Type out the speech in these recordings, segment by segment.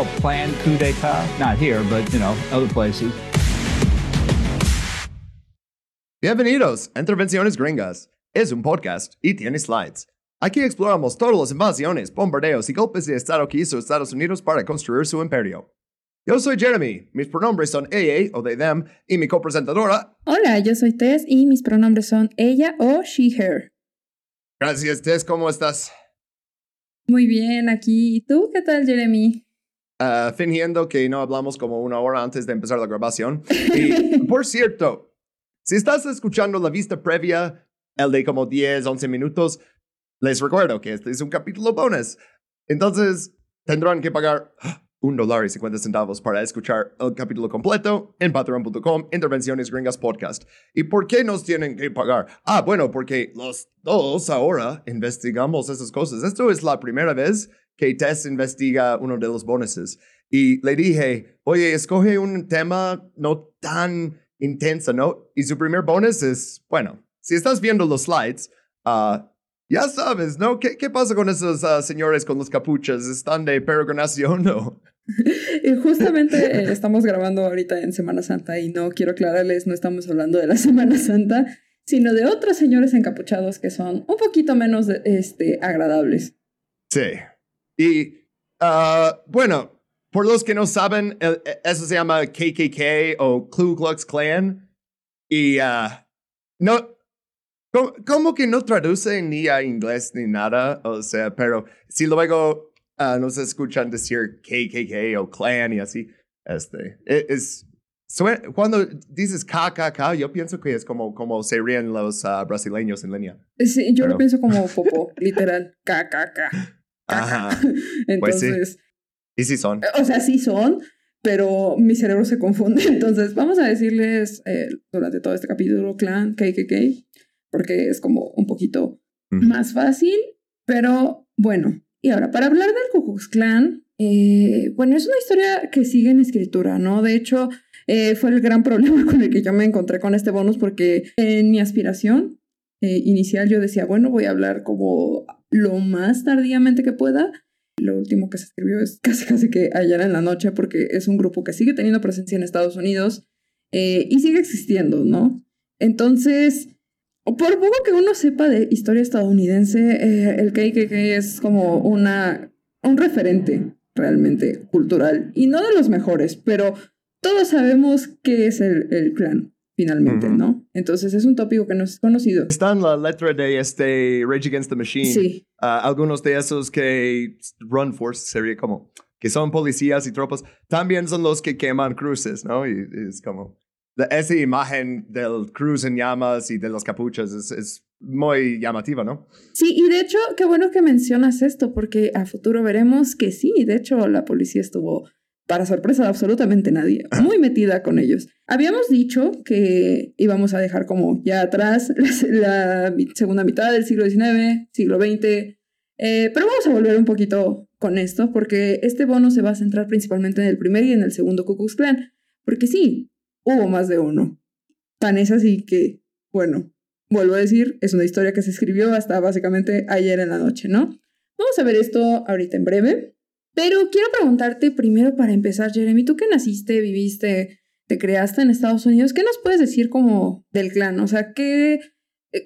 Help plan coup d'etat, not here, but, you know, other places. Bienvenidos a Intervenciones Gringas. Es un podcast y tiene slides. Aquí exploramos todas las invasiones, bombardeos y golpes de Estado que hizo Estados Unidos para construir su imperio. Yo soy Jeremy, mis pronombres son ella o they, them, y mi copresentadora. Hola, yo soy Tess y mis pronombres son ella o she, her. Gracias, Tess, ¿cómo estás? Muy bien, aquí. ¿Y tú qué tal, Jeremy? Uh, fingiendo que no hablamos como una hora antes de empezar la grabación. Y, por cierto, si estás escuchando la vista previa, el de como 10, 11 minutos, les recuerdo que este es un capítulo bonus. Entonces, tendrán que pagar un dólar y 50 centavos para escuchar el capítulo completo en patreon.com, Intervenciones Gringas Podcast. ¿Y por qué nos tienen que pagar? Ah, bueno, porque los dos ahora investigamos esas cosas. Esto es la primera vez que Tess investiga uno de los bonuses. Y le dije, oye, escoge un tema no tan intenso, ¿no? Y su primer bonus es, bueno, si estás viendo los slides, uh, ya sabes, ¿no? ¿Qué, qué pasa con esos uh, señores con los capuchas? ¿Están de peregrinación o...? y justamente eh, estamos grabando ahorita en Semana Santa y no quiero aclararles, no estamos hablando de la Semana Santa, sino de otros señores encapuchados que son un poquito menos este, agradables. Sí. Y uh, bueno, por los que no saben, el, eso se llama KKK o Ku Klux Klan. Y uh, no, como, que no traduce ni a inglés ni nada, o sea, pero si luego uh, nos escuchan decir KKK o Klan y así, este, es, cuando dices KKK, yo pienso que es como, como se ríen los brasileños en línea. Sí, yo pero, lo pienso como popo, literal, KKK. Ajá. Entonces. Pues sí. Y sí son. O sea, sí son, pero mi cerebro se confunde. Entonces, vamos a decirles eh, durante todo este capítulo clan, KKK, porque es como un poquito más fácil, pero bueno. Y ahora, para hablar del Ku Klux Klan, eh, bueno, es una historia que sigue en escritura, ¿no? De hecho, eh, fue el gran problema con el que yo me encontré con este bonus, porque en mi aspiración inicial yo decía, bueno, voy a hablar como lo más tardíamente que pueda. Lo último que se escribió es casi casi que ayer en la noche porque es un grupo que sigue teniendo presencia en Estados Unidos eh, y sigue existiendo, ¿no? Entonces, por poco que uno sepa de historia estadounidense, eh, el KKK es como una, un referente realmente cultural y no de los mejores, pero todos sabemos qué es el, el clan finalmente, uh -huh. ¿no? Entonces es un tópico que no es conocido. Está en la letra de este Rage Against the Machine. Sí. Uh, algunos de esos que Run Force sería como que son policías y tropas, también son los que queman cruces, ¿no? Y es como la, esa imagen del cruz en llamas y de las capuchas es, es muy llamativa, ¿no? Sí, y de hecho, qué bueno que mencionas esto, porque a futuro veremos que sí, de hecho, la policía estuvo para sorpresa de absolutamente nadie, muy metida con ellos. Habíamos dicho que íbamos a dejar como ya atrás la, segunda mitad del siglo XIX, siglo XX, eh, pero vamos a volver un poquito con esto, porque este bono se va a centrar principalmente en el primer y en el segundo Ku Klux porque sí, hubo más de uno. Tan es así que, bueno, vuelvo a decir, es una historia que se escribió hasta básicamente ayer en la noche, ¿no? Vamos a ver esto ahorita en breve. Pero quiero preguntarte primero para empezar, Jeremy, tú que naciste, viviste, te creaste en Estados Unidos, ¿qué nos puedes decir como del clan? O sea, ¿qué,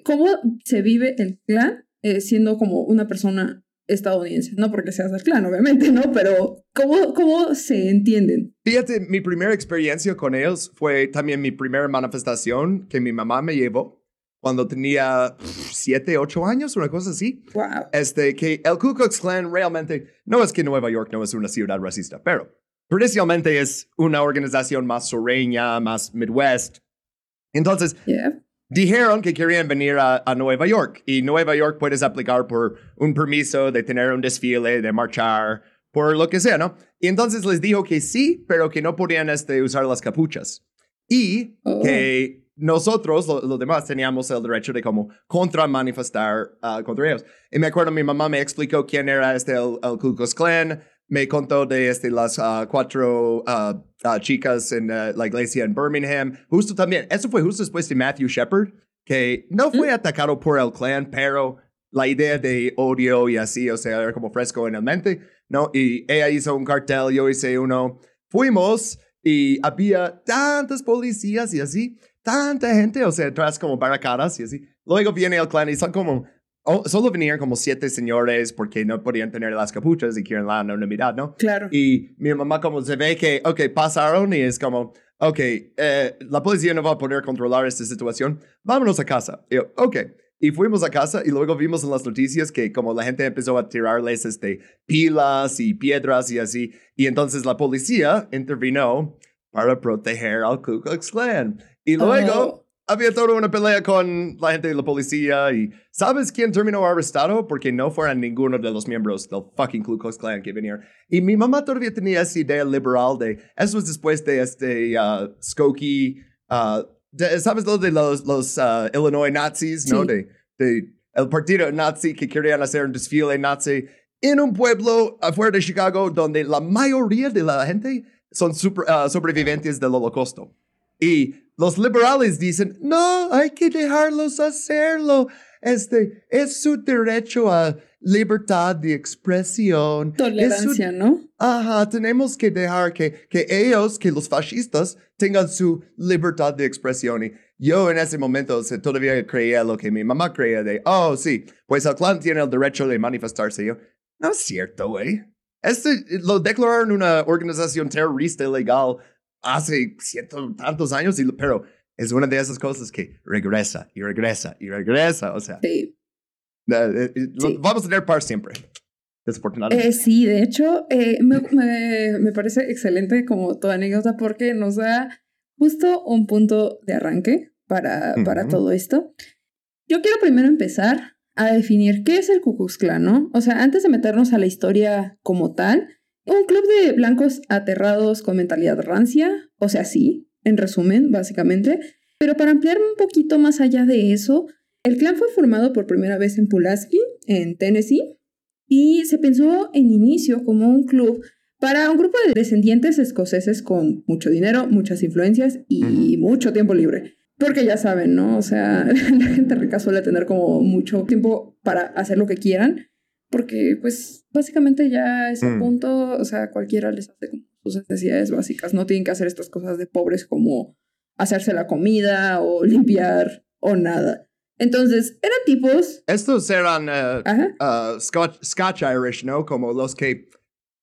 ¿cómo se vive el clan eh, siendo como una persona estadounidense? No porque seas del clan, obviamente, ¿no? Pero ¿cómo, cómo se entienden? Fíjate, mi primera experiencia con ellos fue también mi primera manifestación que mi mamá me llevó cuando tenía siete, ocho años, una cosa así. Wow. Este, que el Ku Klux Klan realmente, no es que Nueva York no es una ciudad racista, pero tradicionalmente es una organización más sureña, más Midwest. Entonces, yeah. dijeron que querían venir a, a, Nueva York y Nueva York puedes aplicar por un permiso de tener un desfile, de marchar por lo que sea, ¿no? Y entonces les dijo que sí, pero que no podían este, usar las capuchas. Y Oh. que nosotros, lo- los demás, teníamos el derecho de como contra manifestar ah, contra ellos. Y me acuerdo, mi mamá me explicó quién era este, el, el Ku Klux Klan, me contó de este, las ah, cuatro ah, chicas en ah, la iglesia en Birmingham. Justo también, eso fue justo después de Matthew Shepard, que no fue atacado por el Klan, pero la idea de odio y así, o sea, era como fresco en el mente, ¿no? Y ella hizo un cartel, yo hice uno. Fuimos y había tantas policías y así, tanta gente, o sea, atrás como barracadas y así. Luego viene el clan y son como, oh, solo venían como siete señores porque no podían tener las capuchas y quieren la anonimidad, ¿no? Claro. Y mi mamá como se ve que, ok, pasaron y es como, ok, eh, la policía no va a poder controlar esta situación, vámonos a casa. Y yo, ok. Y fuimos a casa y luego vimos en las noticias que como la gente empezó a tirarles este, pilas y piedras y así. Y entonces la policía intervino para proteger al Ku Klux Klan. Y luego Oh. había toda una pelea con la gente de la policía y ¿sabes quién terminó arrestado? Porque no fueran ninguno de los miembros del fucking Ku Klux Klan que vinieron. Y mi mamá todavía tenía esa idea liberal de, eso es después de este uh, Skokie, uh, de- ¿sabes lo de los, los uh, Illinois nazis? ¿No? Sí. De, de el partido nazi que querían hacer un desfile nazi en un pueblo afuera de Chicago donde la mayoría de la gente son super- uh, sobrevivientes del holocausto. Y los liberales dicen, no, hay que dejarlos hacerlo. Este es su derecho a libertad de expresión. Su- Tolerancia, ¿no? Ajá, tenemos que dejar que, que ellos, que los fascistas, tengan su libertad de expresión. Y yo en ese momento o sea, todavía creía lo que mi mamá creía de, oh, sí, pues el clan tiene el derecho de manifestarse. Y yo, no es cierto, güey. Este lo declararon una organización terrorista ilegal hace ciento tantos años, y, pero es una de esas cosas que regresa y regresa y regresa. O sea, Sí. eh, eh, Sí. vamos a tener para siempre. Desafortunadamente. Eh, sí, de hecho, eh, me, me- me parece excelente como toda anécdota porque nos da justo un punto de arranque para, para todo esto. Yo quiero primero empezar a definir qué es el Ku Klux Klan, ¿no? O sea, antes de meternos a la historia como tal, un club de blancos aterrados con mentalidad rancia, o sea, sí, en resumen, básicamente. Pero para ampliar un poquito más allá de eso, el clan fue formado por primera vez en Pulaski, en Tennessee, y se pensó en inicio como un club para un grupo de descendientes escoceses con mucho dinero, muchas influencias y mucho tiempo libre. Porque ya saben, ¿no? O sea, la gente rica suele tener como mucho tiempo para hacer lo que quieran, porque pues básicamente ya a ese Mm. punto, o sea, cualquiera les hace como sus necesidades básicas, no tienen que hacer estas cosas de pobres como hacerse la comida o limpiar o nada. Entonces, eran tipos... Estos eran eh, uh, Scotch, Scotch Irish, ¿no? Como los que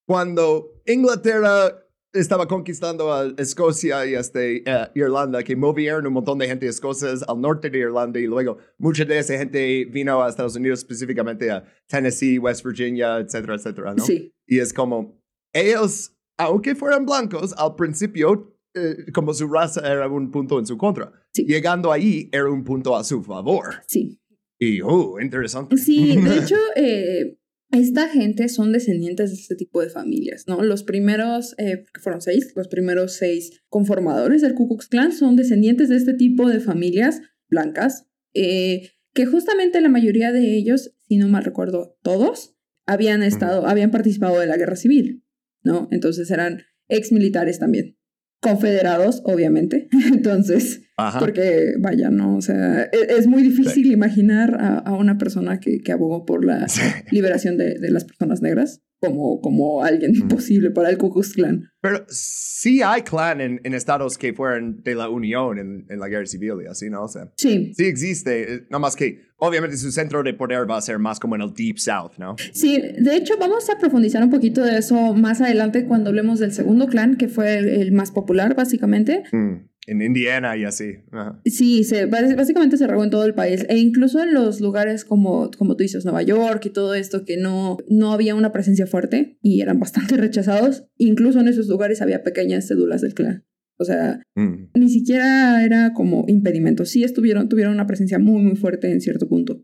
cuando Inglaterra estaba conquistando a Escocia y este, eh, Irlanda, que movieron un montón de gente escocesa al norte de Irlanda y luego mucha de esa gente vino a Estados Unidos, específicamente a Tennessee, West Virginia, etcétera, etcétera, ¿no? Sí. Y es como, ellos, aunque fueran blancos, al principio, eh, como su raza era un punto en su contra. Sí. Llegando ahí, era un punto a su favor. Sí, Y, uh, interesante. Sí, de hecho, eh, esta gente son descendientes de este tipo de familias, ¿no? Los primeros, eh, que fueron seis, los primeros seis conformadores del Ku Klux Klan son descendientes de este tipo de familias blancas, eh, que justamente la mayoría de ellos, si no mal recuerdo, todos habían estado, habían participado de la guerra civil, ¿no? Entonces eran ex militares también. Confederados, obviamente. Entonces, Ajá. porque, vaya, no, o sea, e- es, muy difícil imaginar a, a una persona que, que abogó por la Sí. liberación de, de las personas negras como, como alguien Ujú. posible para el Ku Klux Klan. Pero sí hay clan en, en estados que fueron de la Unión en, en la guerra civil y así, ¿no? O sea, Sí, sí existe, eh, nada más que obviamente su centro de poder va a ser más como en el Deep South, ¿no? sí, de hecho vamos a profundizar un poquito de eso más adelante cuando hablemos del segundo clan, que fue el, el más popular básicamente. Mm, En Indiana y así. Ajá. Sí, se, básicamente se regó en todo el país e incluso en los lugares como, como tú dices, Nueva York y todo esto, que no, no había una presencia fuerte y eran bastante rechazados, incluso en esos lugares había pequeñas cédulas del clan. O sea, Mm. ni siquiera era como impedimento, sí estuvieron, tuvieron una presencia muy, muy fuerte en cierto punto.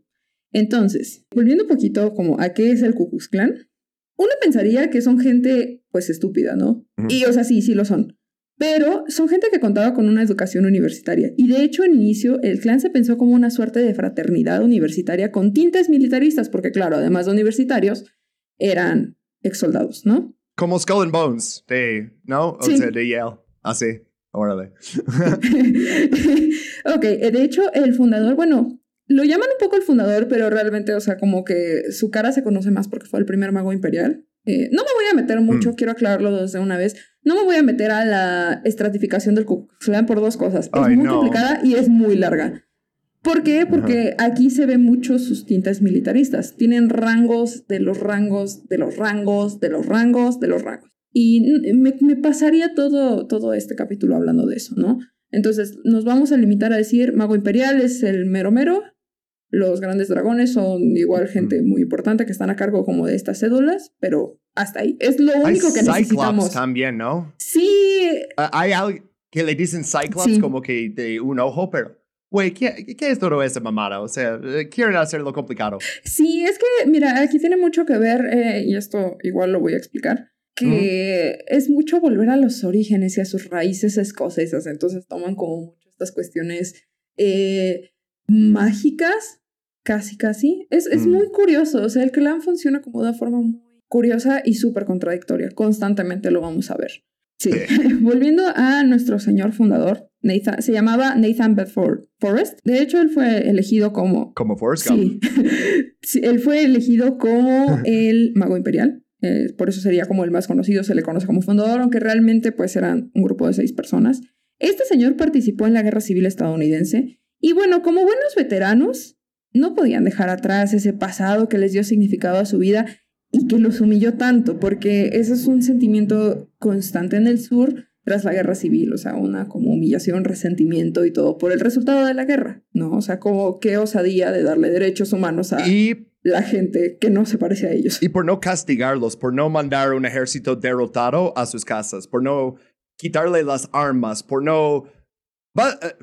Entonces, volviendo un poquito como a qué es el Ku Klux Klan, uno pensaría que son gente, pues, estúpida, ¿no? Y, o sea, sí, sí lo son. Pero son gente que contaba con una educación universitaria. Y de hecho, en inicio, el clan se pensó como una suerte de fraternidad universitaria con tintes militaristas, porque, claro, además de universitarios, eran ex soldados, ¿no? Como Skull and Bones, de, ¿no? O Sí. sea, de Yale. Así. Órale. ok, eh, de hecho, el fundador, bueno, lo llaman un poco el fundador, pero realmente, o sea, como que su cara se conoce más porque fue el primer mago imperial. Eh, no me voy a meter mucho, Mm. quiero aclararlo desde una vez. No me voy a meter a la estratificación del Ku por dos cosas. Es muy no. complicada y es muy larga. ¿Por qué? Porque aquí se ven muchos sus tintes militaristas. Tienen rangos de los rangos, de los rangos, de los rangos, de los rangos. Y me, me pasaría todo, todo este capítulo hablando de eso, ¿no? Entonces, nos vamos a limitar a decir, Mago Imperial es el mero mero, los grandes dragones son igual gente muy importante que están a cargo como de estas cédulas, pero hasta ahí. Es lo Hay único que Cyclops necesitamos. también, ¿no? Sí, Ah, Hay algo que le dicen Cyclops Sí. como que de un ojo, pero, güey, ¿qué, ¿qué es todo esa mamada? O sea, eh, quieren hacerlo complicado. Sí, es que, mira, aquí tiene mucho que ver, eh, y esto igual lo voy a explicar, que es mucho volver a los orígenes y a sus raíces escocesas. Entonces toman como mucho estas cuestiones eh, mágicas, casi, casi. Es, es Mm. muy curioso, o sea, el clan funciona como de una forma muy curiosa y súper contradictoria. Constantemente lo vamos a ver. Sí, volviendo a nuestro señor fundador, Nathan, se llamaba Nathan Bedford Forrest. De hecho, él fue elegido como Como Forrest Gump. Sí. Sí, él fue elegido como el mago imperial. eh, por eso sería como el más conocido, se le conoce como fundador, aunque realmente pues eran un grupo de seis personas. Este señor participó en la Guerra Civil estadounidense y bueno, como buenos veteranos, no podían dejar atrás ese pasado que les dio significado a su vida y que los humilló tanto, porque ese es un sentimiento constante en el sur tras la guerra civil, o sea, una como humillación, resentimiento y todo por el resultado de la guerra, ¿no? O sea, como qué osadía de darle derechos humanos a Y, la gente que no se parece a ellos. y por no castigarlos, por no mandar un ejército derrotado a sus casas, por no quitarle las armas, por no... eh,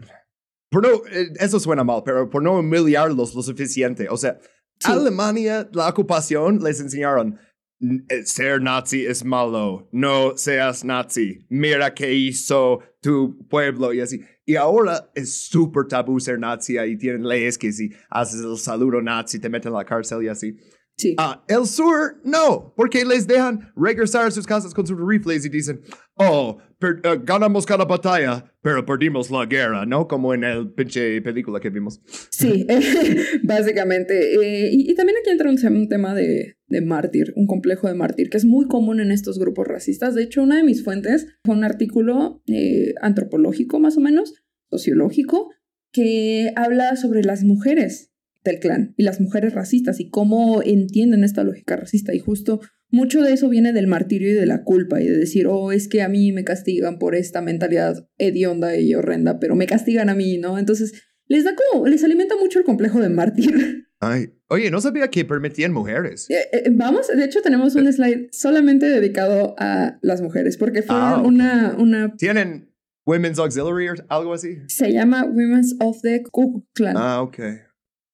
por no, eh, eso suena mal, pero por no humillarlos lo suficiente. O sea, Sí. Alemania, la ocupación, les enseñaron, "N- eh, ser nazi es malo, no seas nazi, mira qué hizo tu pueblo y así. Y ahora es súper tabú ser nazi, ahí tienen leyes que si haces el saludo nazi te meten a la cárcel y así. Sí. Ah, el sur, no, porque les dejan regresar a sus casas con sus rifles y dicen, oh, per- eh, ganamos cada batalla, pero perdimos la guerra, ¿no? Como en el pinche película que vimos. Sí, básicamente. Eh, y, también aquí entra un tema de, de mártir, un complejo de mártir, que es muy común en estos grupos racistas. De hecho, una de mis fuentes fue un artículo eh, antropológico, más o menos, sociológico, que habla sobre las mujeres del clan y las mujeres racistas y cómo entienden esta lógica racista. Y justo mucho de eso viene del martirio y de la culpa y de decir, oh, es que a mí me castigan por esta mentalidad hedionda y horrenda, pero me castigan a mí, ¿no? Entonces les da como, les alimenta mucho el complejo de mártir. Ay, oye, no sabía que permitían mujeres. Eh, eh, Vamos, de hecho tenemos un slide solamente dedicado a las mujeres, porque fue Ah, ok. una, una, ¿Tienen Women's Auxiliary o algo así? se llama Women's of the Ku Klan. Ah, ok.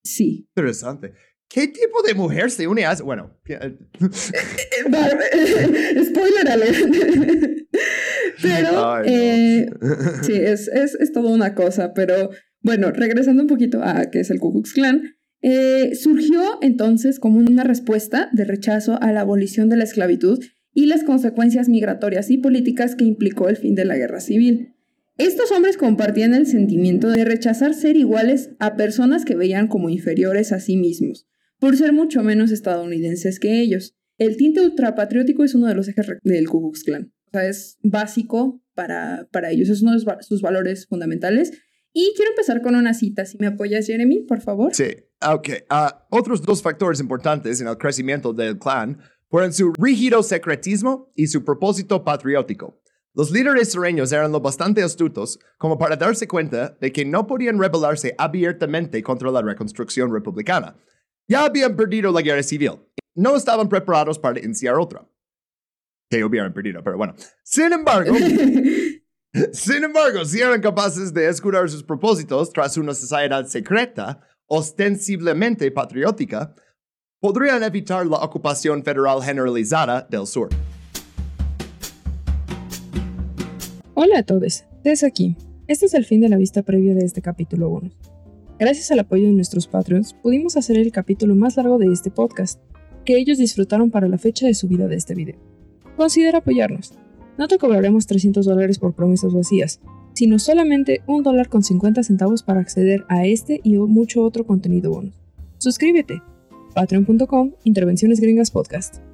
Sí. Interesante. ¿Qué tipo de mujer se une a eso? Bueno, eh, Spoiler alert. Pero, Ay, no. eh, sí, es, es, es toda una cosa, pero bueno, regresando un poquito a qué es el Ku Klux Klan, eh, surgió entonces como una respuesta de rechazo a la abolición de la esclavitud y las consecuencias migratorias y políticas que implicó el fin de la guerra civil. Estos hombres compartían el sentimiento de rechazar ser iguales a personas que veían como inferiores a sí mismos, por ser mucho menos estadounidenses que ellos. El tinte ultrapatriótico es uno de los ejes del Ku Klux Klan. O sea, es básico para, para ellos, es uno de sus va- sus valores fundamentales. Y quiero empezar con una cita. Si me apoyas, Jeremy, por favor. Sí, ok. Ah, otros dos factores importantes en el crecimiento del clan fueron su rígido secretismo y su propósito patriótico. Los líderes sureños eran lo bastante astutos como para darse cuenta de que no podían rebelarse abiertamente contra la reconstrucción republicana. Ya habían perdido la guerra civil. No estaban preparados para iniciar otra. Que hubieran perdido, pero bueno. Sin embargo, sin embargo, si eran capaces de escudar sus propósitos tras una sociedad secreta, ostensiblemente patriótica, podrían evitar la ocupación federal generalizada del sur. Hola a todos, desde aquí. Este es el fin de la vista previa de este capítulo 1. Gracias al apoyo de nuestros Patreons, pudimos hacer el capítulo más largo de este podcast, que ellos disfrutaron para la fecha de subida de este video. Considera apoyarnos. No te cobraremos 300 dólares por promesas vacías, sino solamente un dólar con 50 centavos para acceder a este y mucho otro contenido bonus. Suscríbete. Patreon.com Intervenciones Gringas Podcast.